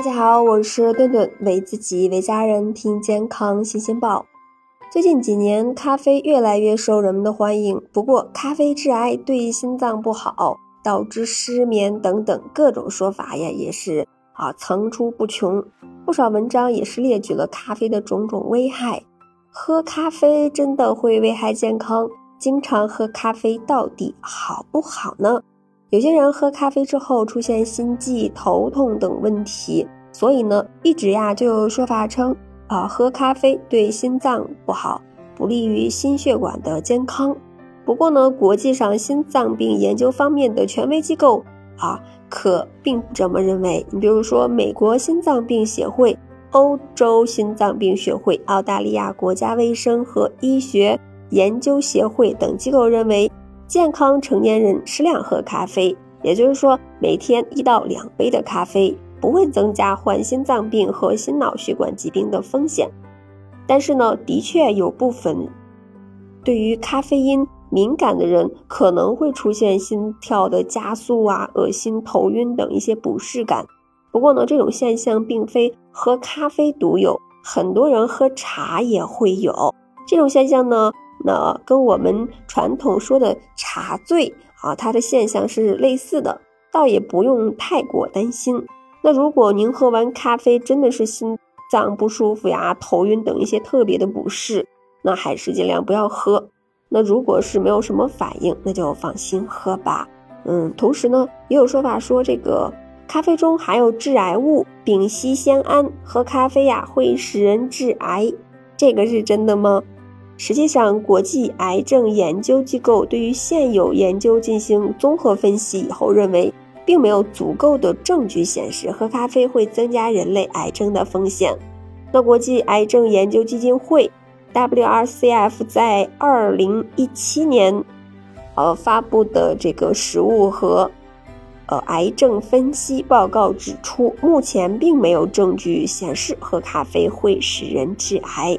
大家好，我是顿顿，为自己为家人听健康新鲜报。最近几年，咖啡越来越受人们的欢迎。不过，咖啡致癌，对心脏不好，导致失眠等等各种说法呀，也是啊层出不穷。不少文章也是列举了咖啡的种种危害。喝咖啡真的会危害健康？经常喝咖啡到底好不好呢？有些人喝咖啡之后出现心悸、头痛等问题，所以呢，一直呀就有说法称啊，喝咖啡对心脏不好，不利于心血管的健康。不过呢，国际上心脏病研究方面的权威机构啊，可并不这么认为。你比如说，美国心脏病协会、欧洲心脏病学会、澳大利亚国家卫生和医学研究协会等机构认为。健康成年人适量喝咖啡，也就是说每天一到两杯的咖啡，不会增加患心脏病和心脑血管疾病的风险。但是呢，的确有部分对于咖啡因敏感的人可能会出现心跳的加速啊、恶心、头晕等一些不适感。不过呢，这种现象并非喝咖啡独有，很多人喝茶也会有这种现象呢。那跟我们传统说的茶醉啊，它的现象是类似的，倒也不用太过担心。那如果您喝完咖啡真的是心脏不舒服呀、头晕等一些特别的不适，那还是尽量不要喝。那如果是没有什么反应，那就放心喝吧。嗯，同时呢，也有说法说这个咖啡中含有致癌物丙烯酰胺，喝咖啡呀会使人致癌，这个是真的吗？实际上，国际癌症研究机构对于现有研究进行综合分析以后，认为并没有足够的证据显示喝咖啡会增加人类癌症的风险。那国际癌症研究基金会 （WRCF） 在二零一七年，呃发布的这个食物和呃癌症分析报告指出，目前并没有证据显示喝咖啡会使人致癌。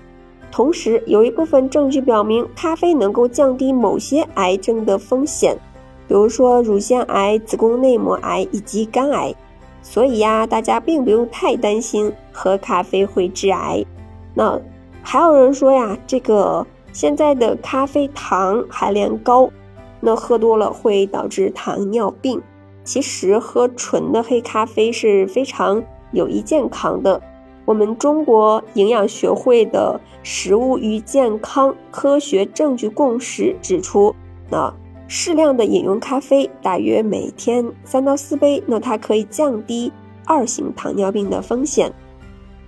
同时，有一部分证据表明，咖啡能够降低某些癌症的风险，比如说乳腺癌、子宫内膜癌以及肝癌。所以呀，大家并不用太担心喝咖啡会致癌。那还有人说呀，这个现在的咖啡糖含量高，那喝多了会导致糖尿病。其实喝纯的黑咖啡是非常有益健康的。我们中国营养学会的食物与健康科学证据共识指出，那适量的饮用咖啡，大约每天三到四杯，那它可以降低二型糖尿病的风险。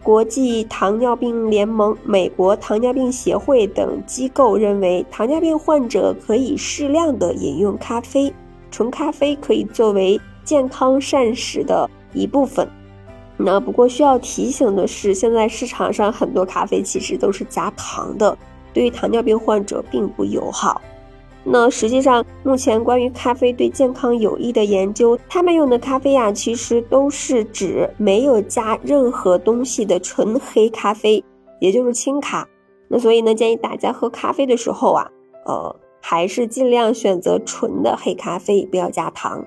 国际糖尿病联盟、美国糖尿病协会等机构认为，糖尿病患者可以适量的饮用咖啡，纯咖啡可以作为健康膳食的一部分。那不过需要提醒的是，现在市场上很多咖啡其实都是加糖的，对于糖尿病患者并不友好。那实际上，目前关于咖啡对健康有益的研究，他们用的咖啡呀，其实都是指没有加任何东西的纯黑咖啡，也就是轻咖。那所以呢，建议大家喝咖啡的时候啊，呃，还是尽量选择纯的黑咖啡，不要加糖。